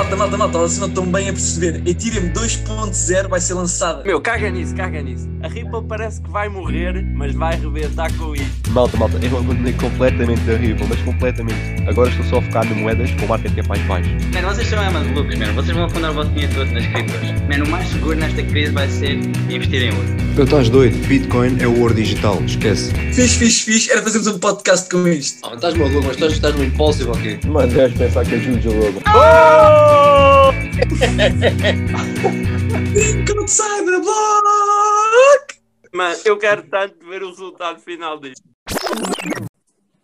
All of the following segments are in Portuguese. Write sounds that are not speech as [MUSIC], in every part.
malta, malta, malta, vocês não estão bem a perceber. Ethereum 2.0 vai ser lançada. Meu, caga nisso, caga nisso. A Ripple parece que vai morrer, mas vai rebentar com isto. Malta, malta, eu abandonei completamente a Ripple, mas completamente. Agora estou só a focar em moedas com market cap mais baixo. Mano, vocês são é malucos, mano. Vocês vão afundar o vosso dinheiro todo nas criptos. Mano, o mais seguro nesta crise vai ser investir em ouro. Eu estás doido, Bitcoin é o ouro digital, esquece. Fiz, fiz, fiz, era fazermos um podcast com isto. Ah, estás maluco, mas estás, estás no impulsivo aqui. Mano, deves pensar que é Juju logo. [LAUGHS] Link de Cyberblock! Mano, eu quero tanto ver o resultado final disto.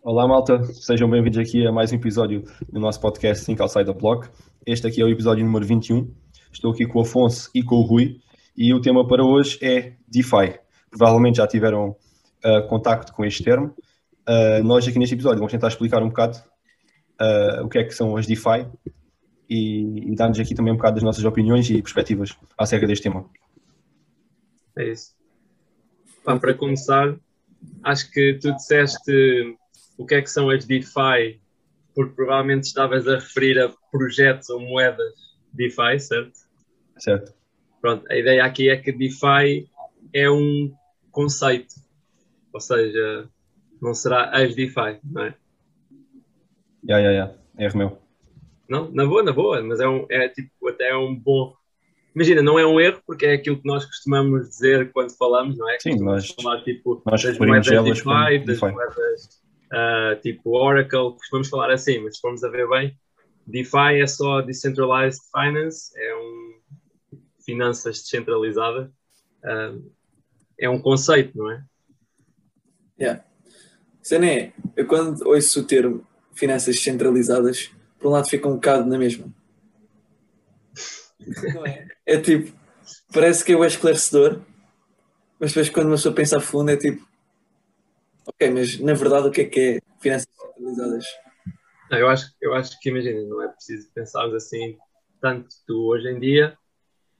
Olá malta, sejam bem-vindos aqui a mais um episódio do nosso podcast Think Outside the Block. Este aqui é o episódio número 21. Estou aqui com o Afonso e com o Rui e o tema para hoje é DeFi. Provavelmente já tiveram uh, contacto com este termo. Uh, nós aqui neste episódio vamos tentar explicar um bocado uh, o que é que são as DeFi e, e dar-nos aqui também um bocado das nossas opiniões e perspectivas acerca deste tema. É isso. Pá, para começar, acho que tu disseste o que é que são as DeFi, porque provavelmente estavas a referir a projetos ou moedas DeFi, certo? Certo? Pronto, a ideia aqui é que DeFi é um conceito, ou seja, não será as DeFi, não é? Ya, ya, ya. Erro meu. Não, na boa, na boa, mas é, um, é tipo, até é um bom. Imagina, não é um erro, porque é aquilo que nós costumamos dizer quando falamos, não é? Sim, nós, falar tipo nós das moedas DeFi, das moedas ah, tipo Oracle, costumamos falar assim, mas se formos a ver bem, DeFi é só Decentralized Finance, é um finanças descentralizadas, ah, é um conceito, não é? Yeah. Cena é, eu quando ouço o termo finanças descentralizadas, por um lado fica um bocado na mesma. É? É tipo, parece que é o esclarecedor, mas depois quando uma pessoa pensa a fundo é tipo, ok, mas na verdade o que é que é finanças descentralizadas? Não, eu, acho, eu acho que, imagina, não é preciso pensarmos assim, tanto tu hoje em dia,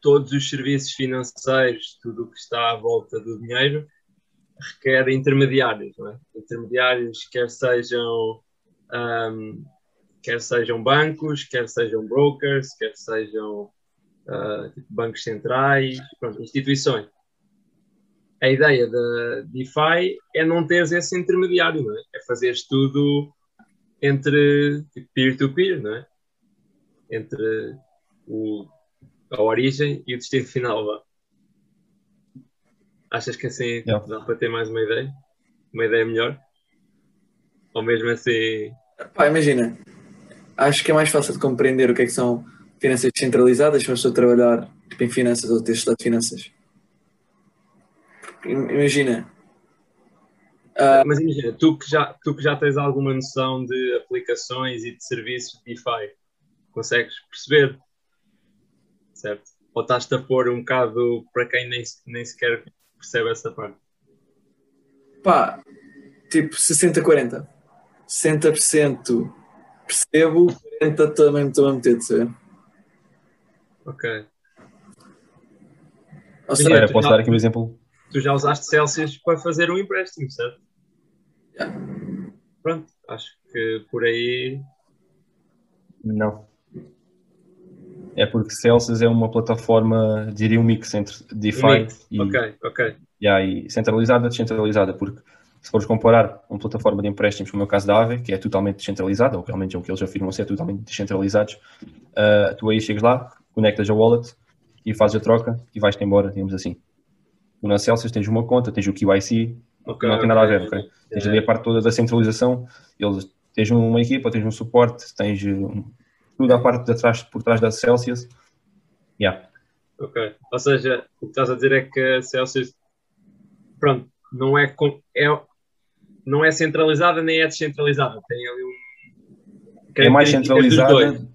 todos os serviços financeiros, tudo o que está à volta do dinheiro, requer intermediários, não é? Intermediários, quer sejam, ahm, quer sejam bancos, quer sejam brokers, quer sejam ah, tipo bancos centrais, pronto, instituições. A ideia da DeFi é não teres esse intermediário, não é? É fazeres tudo entre tipo, peer-to-peer, não é? Entre o, a origem e o destino final. Vá. Achas que assim Yeah. dá para ter mais uma ideia? Uma ideia melhor? Ou mesmo assim. Pá, imagina, acho que é mais fácil de compreender o que é que são finanças descentralizadas se uma pessoa trabalhar tipo, em finanças ou ter estudado finanças. Porque, im- Imagina, Ah. Mas imagina, tu que, já, tu que já tens alguma noção de aplicações e de serviços de DeFi, consegues perceber? Certo? Ou estás-te a pôr um bocado para quem nem, nem sequer percebe essa parte? pá, tipo 60-40. 60% percebo, 40% também me estou a meter, sabe? Ok. Ou seja, Olha, tu posso já- dar aqui um exemplo? Tu já usaste Celsius para fazer um empréstimo, certo? Yeah. Pronto, acho que por aí. Não. É porque Celsius é uma plataforma, diria um mix entre DeFi Mix. e, Ok, ok. Yeah, e centralizada, descentralizada, porque se fores comparar uma plataforma de empréstimos como é o caso da Aave, que é totalmente descentralizada, ou menos é o que eles afirmam ser totalmente descentralizados, ah, tu aí chegas lá, conectas a wallet e fazes a troca e vais-te embora, digamos assim. Tu na Celsius tens uma conta, tens o QIC, Ok, não tem nada a ok. ver, ok? Tens Yeah. ali a parte toda da centralização, eles, tens uma equipa, tens um suporte, tens um, tudo a parte de trás, por trás da Celsius. Yeah. Ok. Ou seja, o que estás a dizer é que a Celsius, pronto, não é, com- é, não é centralizada nem é descentralizada. Tem ali um. é mais centralizada.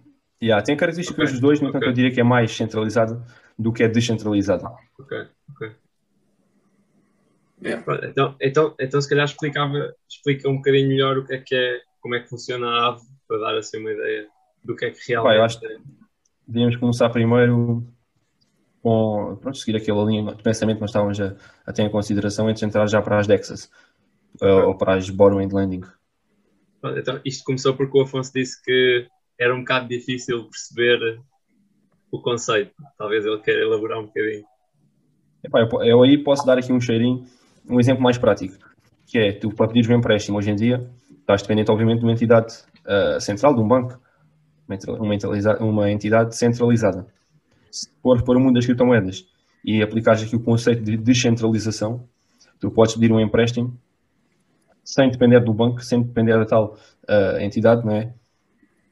Yeah, tem características Ok, dos dois, no entanto ok. eu diria que é mais centralizada do que é descentralizada. Ok, ok. Yeah. Então, então, então, se calhar explicava, explica um bocadinho melhor o que é que é, como é que funciona a ave, para dar assim uma ideia do que é que realmente eu acho- é. Devíamos começar primeiro com, pronto, seguir aquela linha de pensamento que nós estávamos a, a ter em consideração antes de entrar já para as DEXas, ou para as. Pronto, Então, isto começou porque o Afonso disse que era um bocado difícil perceber o conceito. Talvez ele queira elaborar um bocadinho. Epá, eu, eu aí posso dar aqui um cheirinho, um exemplo mais prático, que é, tu para pedires um empréstimo hoje em dia, estás dependente obviamente de uma entidade uh, central, de um banco, uma, uma entidade centralizada. Se for para o mundo das criptomoedas e aplicares aqui o conceito de descentralização, tu podes pedir um empréstimo sem depender do banco, sem depender da tal uh, entidade, não é?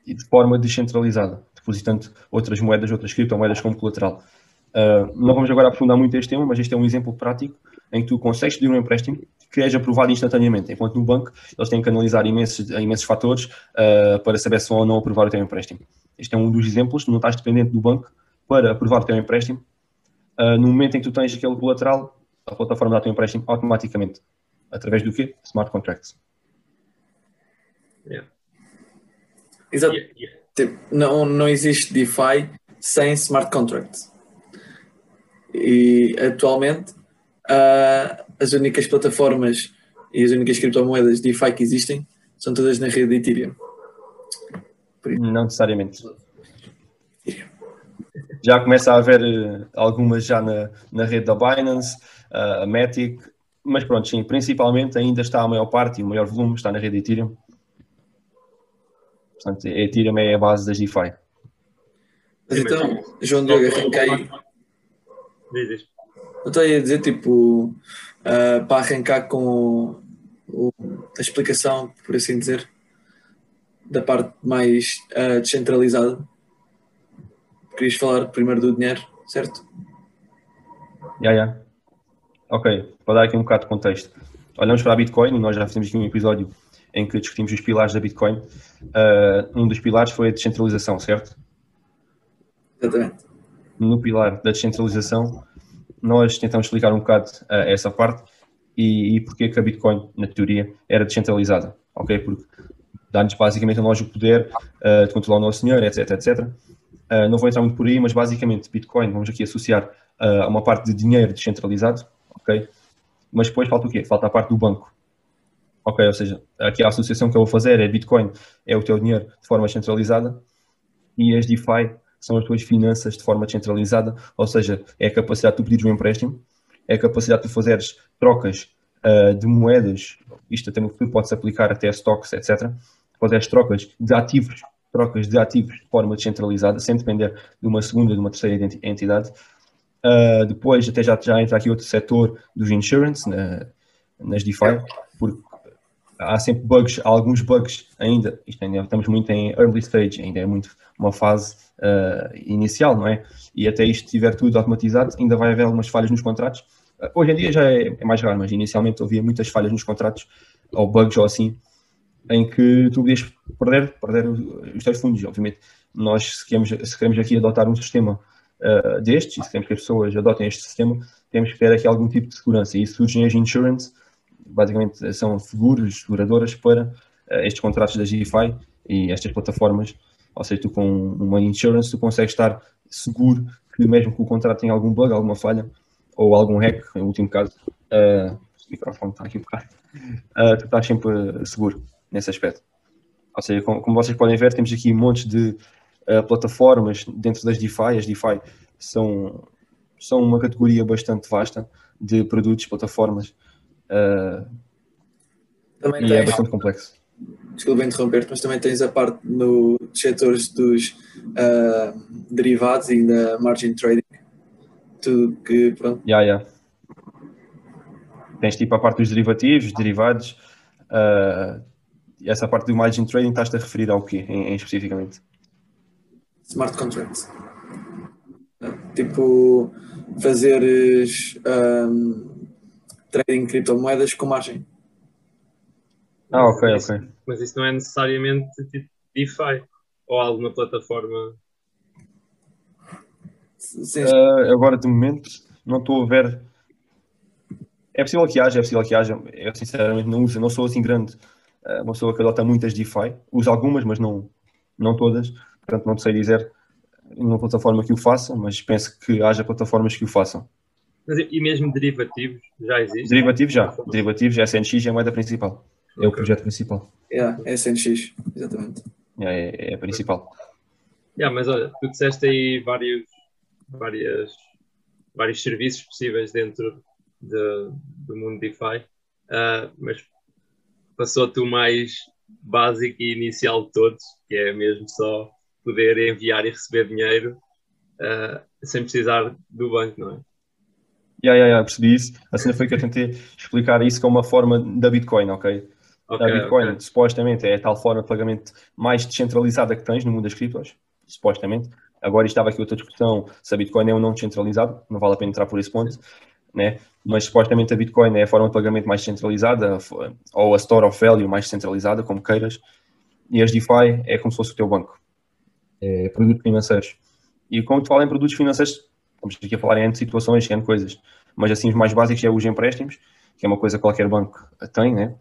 E de forma descentralizada, depositando outras moedas, outras criptomoedas como colateral. Uh, não vamos agora aprofundar muito este tema, mas este é um exemplo prático em que tu consegues pedir um empréstimo que és aprovado instantaneamente, enquanto no banco eles têm que analisar imensos, imensos fatores uh, para saber se vão ou não aprovar o teu empréstimo. Este é um dos exemplos, não estás dependente do banco para aprovar o teu empréstimo. Uh, no momento em que tu tens aquele colateral, a plataforma dá o teu empréstimo automaticamente. Através do quê? Smart contracts. Yeah. Exato. Yeah, yeah. Tipo, não, não existe DeFi sem smart contracts. E atualmente uh, as únicas plataformas e as únicas criptomoedas DeFi que existem são todas na rede de Ethereum. Não necessariamente. Já começa a haver uh, algumas já na, na rede da Binance, uh, a Matic, mas pronto, sim, principalmente ainda está a maior parte e o maior volume está na rede Ethereum. Portanto, a Ethereum é a base das DeFi. Mas então, João Diogo, arranca aí. Diz, diz. Eu estou aí a dizer, tipo, uh, para arrancar com o, a explicação, por assim dizer, da parte mais uh, descentralizada. Querias falar primeiro do dinheiro, certo? Já, já. Ok, para dar aqui um bocado de contexto. Olhamos para a Bitcoin, nós já fizemos aqui um episódio em que discutimos os pilares da Bitcoin. Uh, um dos pilares foi a descentralização, certo? Exatamente. No pilar da descentralização, nós tentamos explicar um bocado uh, essa parte e, e porque que a Bitcoin, na teoria, era descentralizada, ok? Porque dá-nos basicamente a nós o poder uh, de controlar o nosso dinheiro, etc, etc. Uh, não vou entrar muito por aí, mas basicamente Bitcoin, vamos aqui associar a uma parte de dinheiro descentralizado, ok? Mas depois falta o quê? Falta a parte do banco, ok? Ou seja, aqui a associação que eu vou fazer é Bitcoin, é o teu dinheiro de forma centralizada e as DeFi são as tuas finanças de forma descentralizada, ou seja, é a capacidade de tu pedires um empréstimo, é a capacidade de tu fazeres trocas uh, de moedas, isto até no futuro pode-se aplicar até a stocks, etc. Fazeres trocas de ativos, trocas de ativos de forma descentralizada, sem depender de uma segunda, de uma terceira entidade. Uh, depois, até já, já entra aqui outro setor dos insurance, na, nas DeFi, porque há sempre bugs, há alguns bugs ainda, isto ainda estamos muito em early stage, ainda é muito uma fase uh, inicial, não é? E até isto estiver tudo automatizado, ainda vai haver algumas falhas nos contratos. Uh, hoje em dia já é, é, mais raro, mas inicialmente havia muitas falhas nos contratos, ou bugs ou assim, em que tu podias perder, perder os teus fundos. Obviamente, nós se queremos, se queremos aqui adotar um sistema uh, destes, e se queremos que as pessoas adotem este sistema, temos que ter aqui algum tipo de segurança. E surgem as insurance, basicamente são seguros, seguradoras para uh, estes contratos da GFI e estas plataformas. Ou seja, tu com uma insurance tu consegues estar seguro que mesmo que o contrato tenha algum bug, alguma falha ou algum hack, no último caso, uh, o microfone está aqui um bocado, uh, tu estás sempre seguro nesse aspecto. Ou seja, como, como vocês podem ver, temos aqui um monte de uh, plataformas dentro das DeFi. As DeFi são, são uma categoria bastante vasta de produtos, plataformas, Também e tens, é bastante complexo. desculpa interromper-te, mas também tens a parte no, dos setores dos ah, derivados e da margin trading. Tudo que, pronto, Ya, ya. Tens tipo a parte dos derivativos, derivados, uh, e essa parte do margin trading estás-te a referir ao quê, em, em especificamente? Smart contracts. Tipo, fazeres um, trading de criptomoedas com margem. Ah, ok, ok. Mas isso não é necessariamente tipo DeFi ou alguma plataforma. Uh, agora, de momento, não estou a ver. É possível que haja, é possível que haja. Eu, sinceramente, não uso, não sou assim grande. uh, uma pessoa que adota muitas DeFi. Uso algumas, mas não, não todas. Portanto, não sei dizer numa plataforma que o faça, mas penso que haja plataformas que o façam. E mesmo derivativos já existe? Derivativos já. Derivativos, SNX é a moeda principal. É o projeto principal. yeah, SNX, exatamente. É, é, é a principal. Yeah, mas olha, tu disseste aí vários, várias, vários serviços possíveis dentro de, do mundo DeFi, uh, mas passou-te o mais básico e inicial de todos, que é mesmo só poder enviar e receber dinheiro uh, sem precisar do banco, não é? Yeah, yeah, yeah, percebi isso. A cena foi que eu tentei explicar isso como uma forma da Bitcoin, ok? Ok, a Bitcoin, ok. supostamente, é a tal forma de pagamento mais descentralizada que tens no mundo das criptos, supostamente. Agora estava aqui outra discussão se a Bitcoin é ou não descentralizado, não vale a pena entrar por esse ponto, né? mas supostamente a Bitcoin é a forma de pagamento mais descentralizada, ou a Store of Value mais descentralizada, como queiras, e as DeFi é como se fosse o teu banco. É produtos financeiros. E te falo em produtos financeiros, estamos aqui a falar em situações, em coisas, mas assim os mais básicos é os empréstimos, que é uma coisa que qualquer banco tem, né?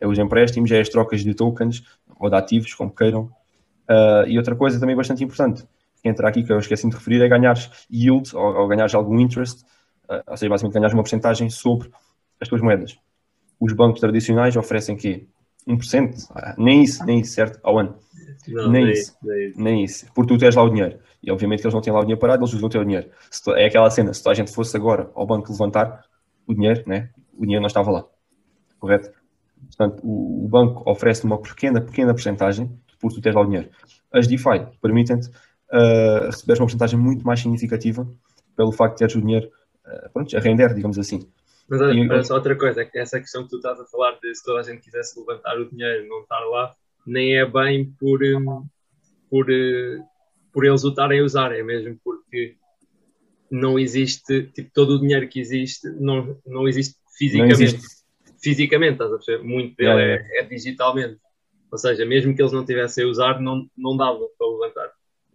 É os empréstimos, é as trocas de tokens ou de ativos, como queiram. Uh, e outra coisa também bastante importante, que entra aqui, que eu esqueci de referir, é ganhares yield ou, ou ganhares algum interest, uh, ou seja, basicamente ganhares uma porcentagem sobre as tuas moedas. Os bancos tradicionais oferecem quê? 1%? Ah, nem isso, nem isso, certo? Ao ano. Não, Nem nem isso. nem isso. Nem isso. Porque tu tens lá o dinheiro. E obviamente que eles não têm lá o dinheiro parado, eles usam o teu dinheiro. Tu- é aquela cena, se toda a gente fosse agora ao banco levantar o dinheiro, né? o dinheiro não estava lá. Correto? Portanto, o, o banco oferece uma pequena, pequena porcentagem porque tu tens lá o dinheiro. As DeFi permitem-te uh, receber uma porcentagem muito mais significativa pelo facto de teres o dinheiro uh, pronto, a render, digamos assim. Mas olha, E- só outra coisa, é que essa questão que tu estás a falar de se toda a gente quisesse levantar o dinheiro e não estar lá, nem é bem por, hum, por, eh, por eles o estarem a usar, é mesmo porque não existe, tipo, todo o dinheiro que existe não, não existe Não fisicamente. existe. Fisicamente, estás a perceber? Muito dele Yeah, é, é digitalmente. Ou seja, mesmo que eles não tivessem a usar, não, não dava para levantar.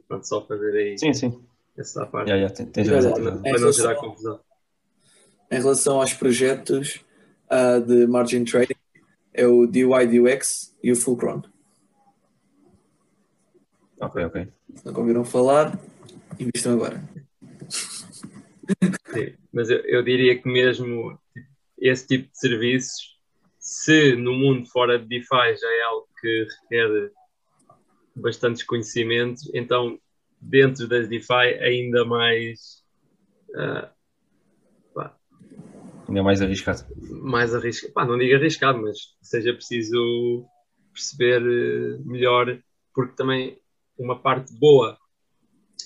Pronto, só fazer aí Sim, sim. essa parte. Yeah, yeah, Olha, razão, Para não- para não gerar confusão. Em relação aos projetos ah, de margin trading, é o DYDX e o Fulcron. Ok, ok. Se nunca ouviram falar, investam agora. Sim, mas eu, eu diria que mesmo tipo, esse tipo de serviços, se no mundo fora de DeFi já é algo que requer bastantes conhecimentos, então dentro das DeFi ainda mais, ah, Ainda mais arriscado. mais arriscado, pá, não digo arriscado, mas seja preciso perceber eh, melhor, porque também uma parte boa,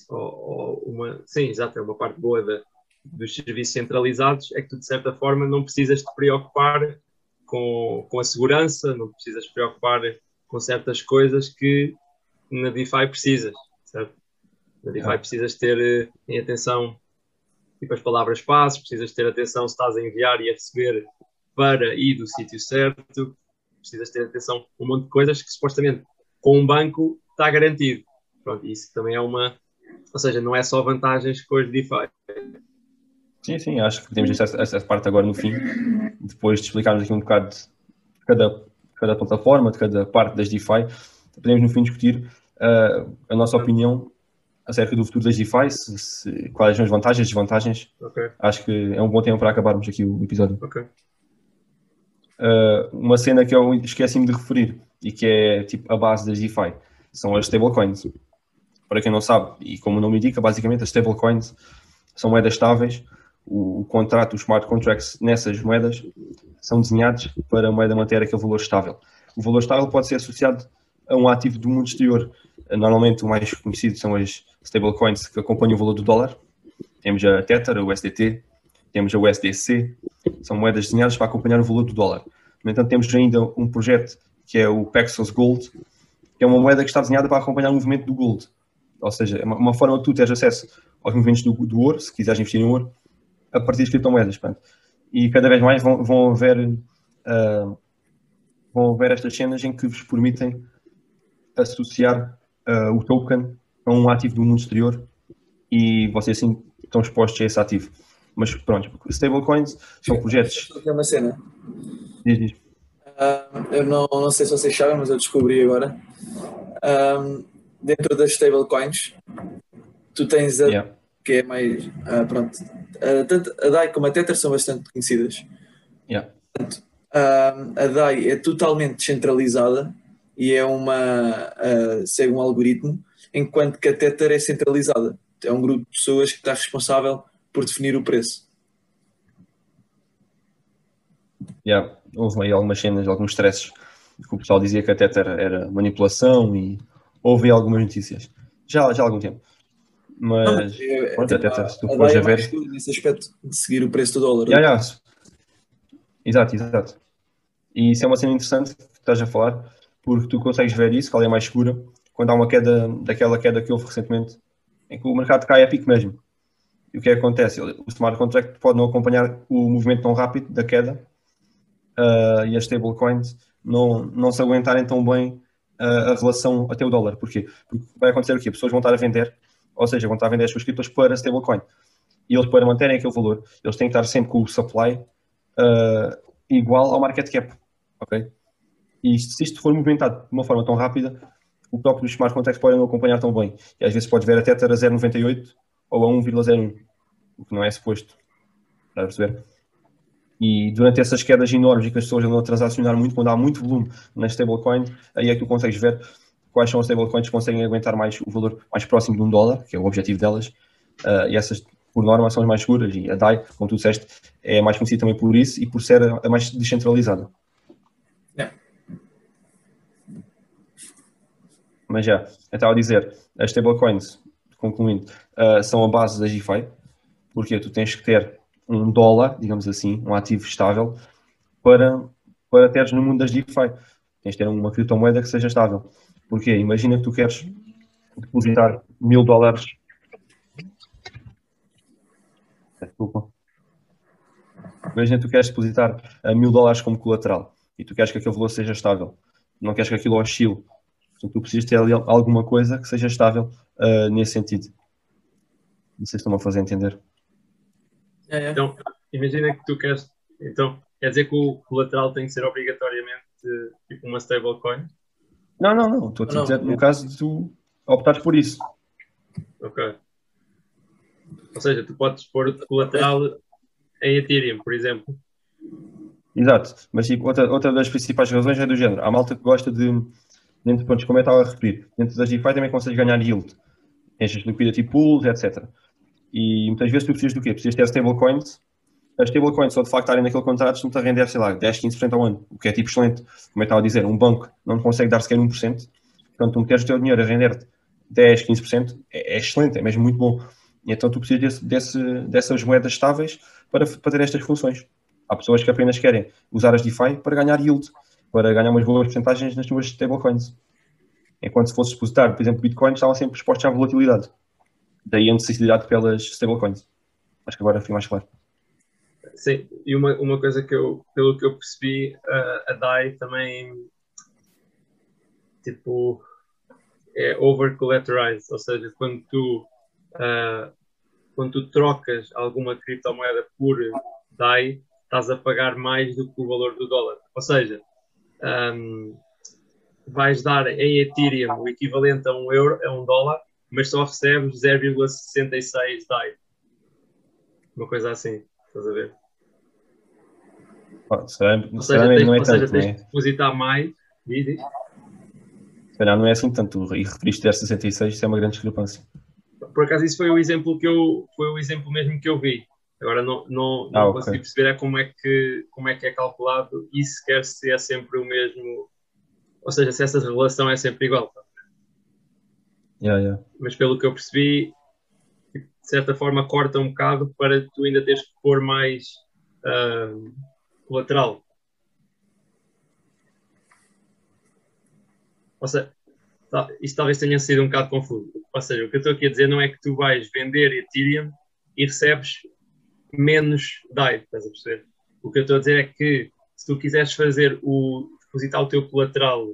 ou, ou uma, sim, exato, é uma parte boa da- dos serviços centralizados, é que tu de certa forma não precisas te preocupar com, com a segurança, não precisas te preocupar com certas coisas que na DeFi precisas, certo? Na DeFi precisas ter eh, em atenção tipo as palavras passes, precisas ter atenção se estás a enviar e a receber para ir do sítio certo, precisas ter atenção a um monte de coisas que supostamente com um banco está garantido. Pronto, isso também é uma, ou seja, não é só vantagens com os DeFi. Sim, sim, acho que podemos deixar essa, essa parte agora no fim, depois de explicarmos aqui um bocado de cada, cada plataforma, de cada parte das DeFi, podemos no fim discutir ah, a nossa opinião acerca do futuro das DeFi, se, se- quais são as vantagens e desvantagens. Ok, Acho que é um bom tempo para acabarmos aqui o episódio. ok. Uh, uma cena que eu esqueci-me de referir e que é tipo a base das DeFi são as stablecoins. Para quem não sabe, e como o nome indica, basicamente as stablecoins são moedas estáveis. O, o contrato, os smart contracts nessas moedas são desenhados para a moeda manter aquele valor estável. O valor estável pode ser associado a um ativo do mundo exterior. Normalmente o mais conhecido são as stablecoins que acompanham o valor do dólar. Temos a Tether, a USDT, temos a USDC, são moedas desenhadas para acompanhar o valor do dólar. No entanto, temos ainda um projeto que é o Paxos Gold, que é uma moeda que está desenhada para acompanhar o movimento do gold. Ou seja, é uma, forma de tu teres acesso aos movimentos do, do ouro, se quiseres investir em ouro, a partir das criptomoedas. Portanto. E cada vez mais vão, vão haver ah, vão haver estas cenas em que vos permitem associar ah, o token a um ativo do mundo exterior e vocês assim estão expostos a esse ativo. Mas pronto, stablecoins são projetos. Que é uma cena. Diz, diz. Ah, eu não, não sei se vocês sabem, mas eu descobri agora. Ah, dentro das stablecoins, tu tens a Yeah. que é mais. ah, pronto. Ah, tanto a DAI como a Tether são bastante conhecidas. Yeah. Ah, a DAI é totalmente descentralizada e é uma. ah, segue um algoritmo enquanto que a Tether é centralizada. É um grupo de pessoas que está responsável por definir o preço. Yeah, houve aí algumas cenas, alguns stresses que o pessoal dizia que a Tether era manipulação e houve aí algumas notícias. Já, já há algum tempo. Mas, Não, é- pronto, a tipo, Tether, se tu fores a é ver. nesse aspecto de seguir o preço do dólar. Yeah, yeah. Exato, exato. E isso é uma cena interessante que estás a falar, porque tu consegues ver isso, qual é a mais segura, quando há uma queda, daquela queda que houve recentemente, em que o mercado cai a pico mesmo. E o que é que acontece? O smart contract pode não acompanhar o movimento tão rápido da queda ah, e as stablecoins não, não se aguentarem tão bem ah, a relação até o dólar. Porquê? Porque vai acontecer o quê? Pessoas vão estar a vender, ou seja, vão estar a vender as suas criptos para stablecoin. E eles, para manterem aquele valor, eles têm que estar sempre com o supply ah, igual ao market cap. Ok? E se isto for movimentado de uma forma tão rápida, o próprio smart contracts podem não acompanhar tão bem. E às vezes pode ver até ter a 0,98 ou a 1,01, o que não é suposto. Está a perceber? E durante essas quedas enormes e que as pessoas andam a transacionar muito, quando há muito volume nas stablecoins, aí é que tu consegues ver quais são as stablecoins que conseguem aguentar mais o valor mais próximo de um dólar, que é o objetivo delas. Ah, e essas, por norma, são as mais seguras. E a DAI, como tu disseste, é mais conhecida também por isso e por ser a mais descentralizada. Mas já, eu estava a dizer, as stablecoins, concluindo, ah, são a base da GFI, porque tu tens que ter um dólar, digamos assim, um ativo estável, para, para teres no mundo das DeFi. Tens de ter uma criptomoeda que seja estável. Porque imagina que tu queres depositar mil dólares. Desculpa. Imagina que tu queres depositar mil dólares como colateral e tu queres que aquele valor seja estável. Não queres que aquilo oscile. Portanto, tu precisas ter alguma coisa que seja estável ah, nesse sentido. Não sei se estão a fazer entender. É, é. Então, imagina que tu queres. Então, quer dizer que o colateral tem que ser obrigatoriamente tipo uma stablecoin? Não, não, não. Estou a dizer no caso de tu optares por isso. Ok. Ou seja, tu podes pôr o colateral em Ethereum, por exemplo. Exato. Mas tipo, outra, outra das principais razões é do género. Há malta que gosta de, dentro, pronto, como eu estava a referir, dentro das DeFi também consegues ganhar yield. Tens liquidity pools, etc. E muitas vezes tu precisas do quê? Precisas ter stablecoins. As stablecoins só de facto estarem naquele contrato estão-te a render, sei lá, 10, 15% ao ano, o que é tipo excelente. Como eu estava a dizer, um banco não consegue dar sequer 1%. Portanto, tu meteres o teu dinheiro a render-te 10, 15%, é, é excelente, é mesmo muito bom. E então tu precisas desse, desse, dessas moedas estáveis para, para ter estas funções. Há pessoas que apenas querem usar as DeFi para ganhar yield, para ganhar umas boas porcentagens nas suas stablecoins. Enquanto se fosse depositar, por exemplo, Bitcoin, estavam sempre expostos à volatilidade. Daí a necessidade pelas stablecoins. Acho que agora foi mais claro. Sim, e uma, uma coisa que eu, pelo que eu percebi, a, a DAI também, tipo, é over-collateralized, ou seja, quando tu, ah, quando tu trocas alguma criptomoeda por DAI, estás a pagar mais do que o valor do dólar. Ou seja, ahm, vais dar em Ethereum o equivalente a um euro, a um dólar, mas só recebes 0,66 DAI. Uma coisa assim, estás a ver? Pá, Se calhar, Ou se seja, tens, não é ou seja, tanto, tens né? de depositar mais. Diz, diz. Se calhar não é assim tanto. E referiste 0,66, isso é uma grande discrepância. Por acaso, isso foi o exemplo que eu foi o exemplo mesmo que eu vi. Agora não, não, não Ah, ok. consegui perceber é como, é que, como é que é calculado e sequer se é sempre o mesmo. Ou seja, se essa relação é sempre igual. tá? Yeah, yeah. Mas pelo que eu percebi, de certa forma corta um bocado para tu ainda teres que pôr mais ah, colateral. Ou seja, tá, isto talvez tenha sido um bocado confuso. Ou seja, o que eu estou aqui a dizer não é que tu vais vender Ethereum e recebes menos DAI, estás a perceber? O que eu estou a dizer é que se tu quiseres fazer o depositar o teu colateral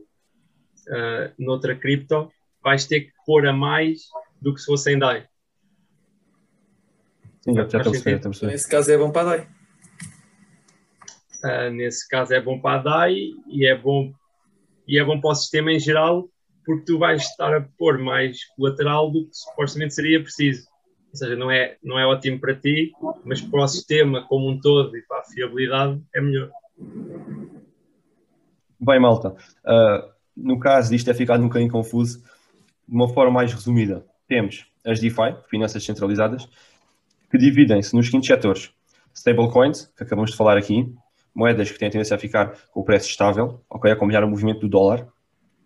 ah, noutra cripto, vais ter que pôr a mais do que se fosse em DAI. Sim, já, estou a perceber. Nesse caso é bom para a DAI. Ah, nesse caso é bom para a DAI e é bom e é bom para o sistema em geral porque tu vais estar a pôr mais colateral do que supostamente seria preciso. Ou seja, não é, não é ótimo para ti, mas para o sistema como um todo e para a fiabilidade é melhor. Bem, malta, ah, no caso disto é ficar um bocadinho confuso, de uma forma mais resumida, temos as DeFi, finanças centralizadas, que dividem-se nos seguintes setores. Stablecoins, que acabamos de falar aqui, moedas que têm a tendência a ficar com o preço estável, ok, acompanhar o movimento do dólar,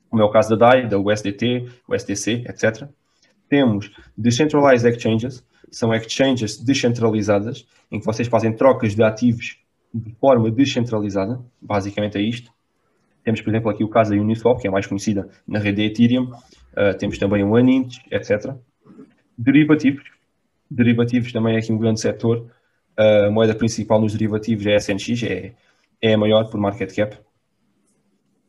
como é o caso da DAI, da USDT, USDC, etc. Temos Decentralized Exchanges, são exchanges descentralizadas, em que vocês fazem trocas de ativos de forma descentralizada, basicamente é isto. Temos, por exemplo, aqui o caso da Uniswap, que é mais conhecida na rede de Ethereum, uh, temos também o OneInch, etc. Derivativos, derivativos também é aqui um grande setor, a moeda principal nos derivativos é a SNX, é, é a maior por market cap.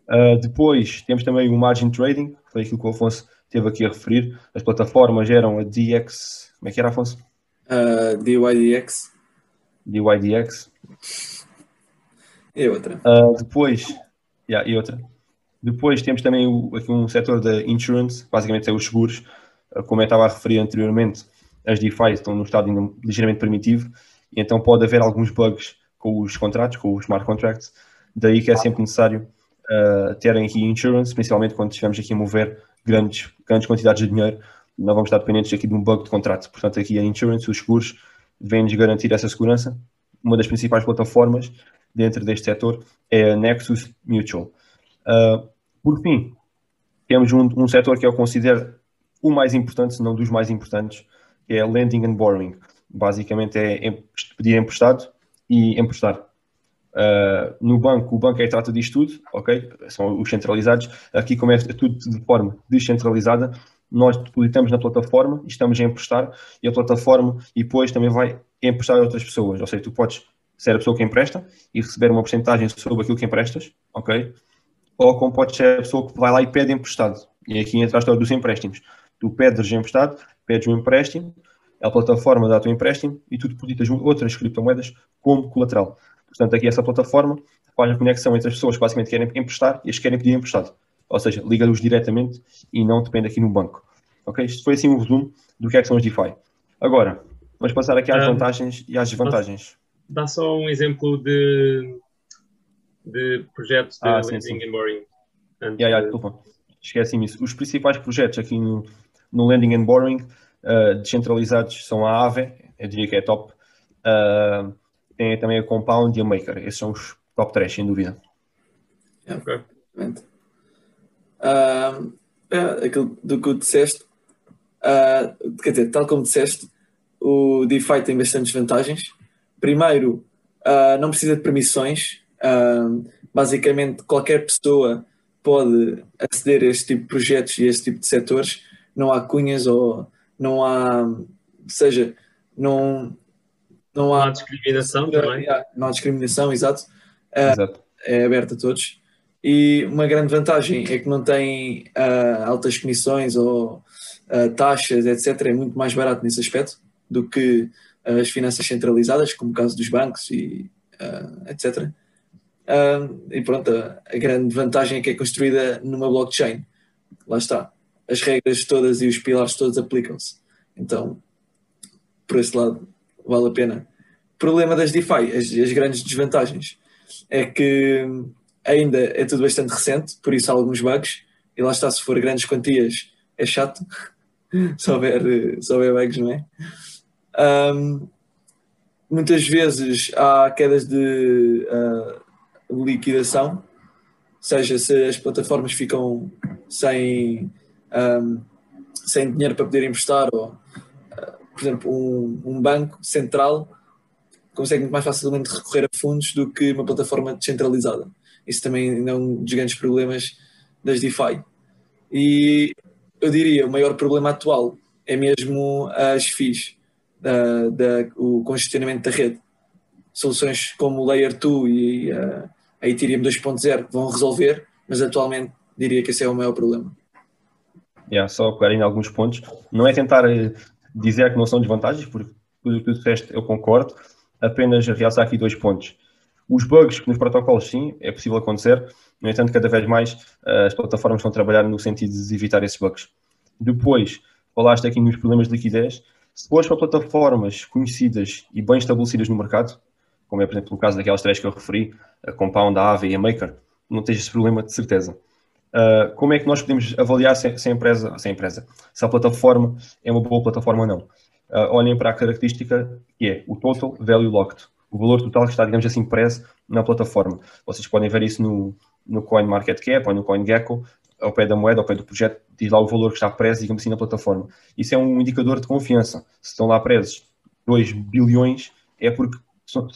Uh, depois temos também o margin trading, que foi aquilo que o Afonso teve aqui a referir. As plataformas eram a DX, como é que era, Afonso? Uh, DYDX. DYDX. E outra. Uh, depois, yeah, e outra. Depois temos também o, aqui um setor da insurance, basicamente é os seguros. Uh, como eu estava a referir anteriormente, as DeFi estão no estado ligeiramente primitivo e então pode haver alguns bugs com os contratos, com os smart contracts. Daí que é sempre necessário uh, terem aqui insurance, principalmente quando estivermos aqui a mover grandes, grandes quantidades de dinheiro. Não vamos estar dependentes aqui de um bug de contrato. Portanto, aqui a insurance, os seguros, vêm-nos garantir essa segurança. Uma das principais plataformas dentro deste setor é a Nexus Mutual. Uh, por fim, temos um, um setor que eu considero o mais importante, se não dos mais importantes, que é lending and borrowing. Basicamente é pedir emprestado e emprestar. Uh, no banco, o banco é que trata disto tudo, ok? São os centralizados. Aqui, como é tudo de forma descentralizada, nós depositamos na plataforma e estamos a emprestar, e a plataforma e depois também vai emprestar a outras pessoas. Ou seja, tu podes ser a pessoa que empresta e receber uma porcentagem sobre aquilo que emprestas, ok? Ou como pode ser a pessoa que vai lá e pede emprestado. E aqui entra a história dos empréstimos. Tu pedes emprestado, pedes um empréstimo, a plataforma dá-te um empréstimo e tu depositas outras criptomoedas como colateral. Portanto, aqui essa plataforma faz a conexão entre as pessoas que basicamente querem emprestar e as que querem pedir emprestado. Ou seja, liga-os diretamente e não depende aqui no banco. Ok? Isto foi assim um resumo do que é que são os DeFi. Agora, vamos passar aqui às vantagens e às desvantagens. Dá só um exemplo de, de projetos de Ah, sim, sim. and borrowing. Antes Yeah, yeah, de- desculpa. Esqueci-me isso. Os principais projetos aqui no, no Lending and Borrowing uh, descentralizados são a Aave, eu diria que é top. Uh, tem também a Compound e a Maker. Esses são os top 3, sem dúvida. Ok. Exatamente. Ah, é, aquilo do que tu disseste, ah, quer dizer, tal como disseste, o DeFi tem bastantes vantagens. Primeiro, ah, não precisa de permissões. Basicamente, qualquer pessoa pode aceder a este tipo de projetos e a este tipo de setores. Não há cunhas ou não há, ou seja, não, não Não há há discriminação também. não há discriminação, exato. Ah, Exato. é aberto a todos. E uma grande vantagem é que não tem ah, altas comissões ou ah, taxas, etc. É muito mais barato nesse aspecto do que as finanças centralizadas, como o caso dos bancos e ah, etc. E pronto, a, grande vantagem é que é construída numa blockchain. Lá está. As regras todas e os pilares todos aplicam-se. Então, por esse lado, vale a pena. Problema das DeFi, as, as grandes desvantagens, é que ainda é tudo bastante recente, por isso há alguns bugs, e lá está, se for grandes quantias, é chato, [LAUGHS] se houver, se houver bugs, não é? Ahm, muitas vezes há quedas de ah, liquidação, seja se as plataformas ficam sem, ahm, sem dinheiro para poder emprestar, ou, ah, por exemplo, um, um banco central consegue muito mais facilmente recorrer a fundos do que uma plataforma descentralizada. Isso também é um dos grandes problemas das DeFi. E eu diria, o maior problema atual é mesmo as FIIs, da, da- o congestionamento da rede. Soluções como o Layer 2 e uh, a Ethereum 2.0 vão resolver, mas atualmente diria que esse é o maior problema. Yeah, só pegar em alguns pontos. Não é tentar eh, dizer que não são desvantagens, porque tudo o que tu disseste eu concordo, apenas realçar aqui dois pontos. Os bugs nos protocolos, sim, é possível acontecer, no entanto, cada vez mais eh, as plataformas a trabalhar no sentido de evitar esses bugs. Depois, falaste aqui nos problemas de liquidez. Se fores para plataformas conhecidas e bem estabelecidas no mercado, como é, por exemplo, o caso daquelas três que eu referi, a Compound, a Aave e a Maker, não tens esse problema de certeza. Uh, como é que nós podemos avaliar se, se, a empresa, se a empresa, se a plataforma é uma boa plataforma ou não? Uh, olhem para a característica que é o Total Value Locked, o valor total que está, digamos assim, preso na plataforma. Vocês podem ver isso no, no CoinMarketCap ou no CoinGecko, ao pé da moeda, ao pé do projeto, diz lá o valor que está preso, digamos assim, na plataforma. Isso é um indicador de confiança. Se estão lá presos 2 bilhões, é porque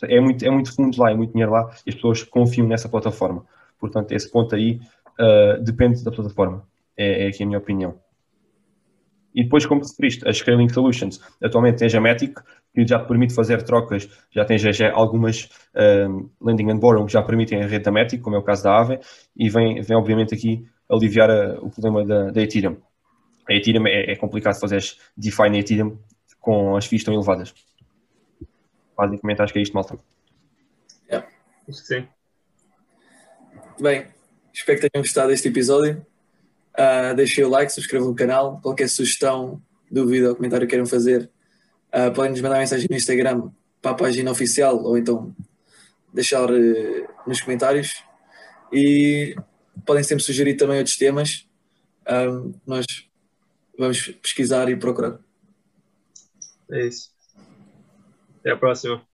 é muito, é muito fundos lá, é muito dinheiro lá, e as pessoas confiam nessa plataforma. Portanto, esse ponto aí uh, depende da plataforma. É, é aqui a minha opinião. E depois, como referiste, as Scaling Solutions. Atualmente tens a Matic, que já te permite fazer trocas, já tens já algumas um, Lending and Borrow que já permitem a rede da Matic, como é o caso da Aave, e vem, vem obviamente aqui aliviar a, o problema da, da Ethereum. A Ethereum é, é complicado fazer DeFi na Ethereum com as FIIs tão elevadas. Basicamente acho que é isto, malta. Yeah. Acho que sim. Bem, espero que tenham gostado deste episódio. Uh, deixem o like, subscrevam o canal. Qualquer sugestão, dúvida ou comentário que queiram fazer, uh, podem nos mandar mensagem no Instagram para a página oficial ou então deixar uh, nos comentários. E podem sempre sugerir também outros temas. Um, nós vamos pesquisar e procurar. É isso. Até a próxima.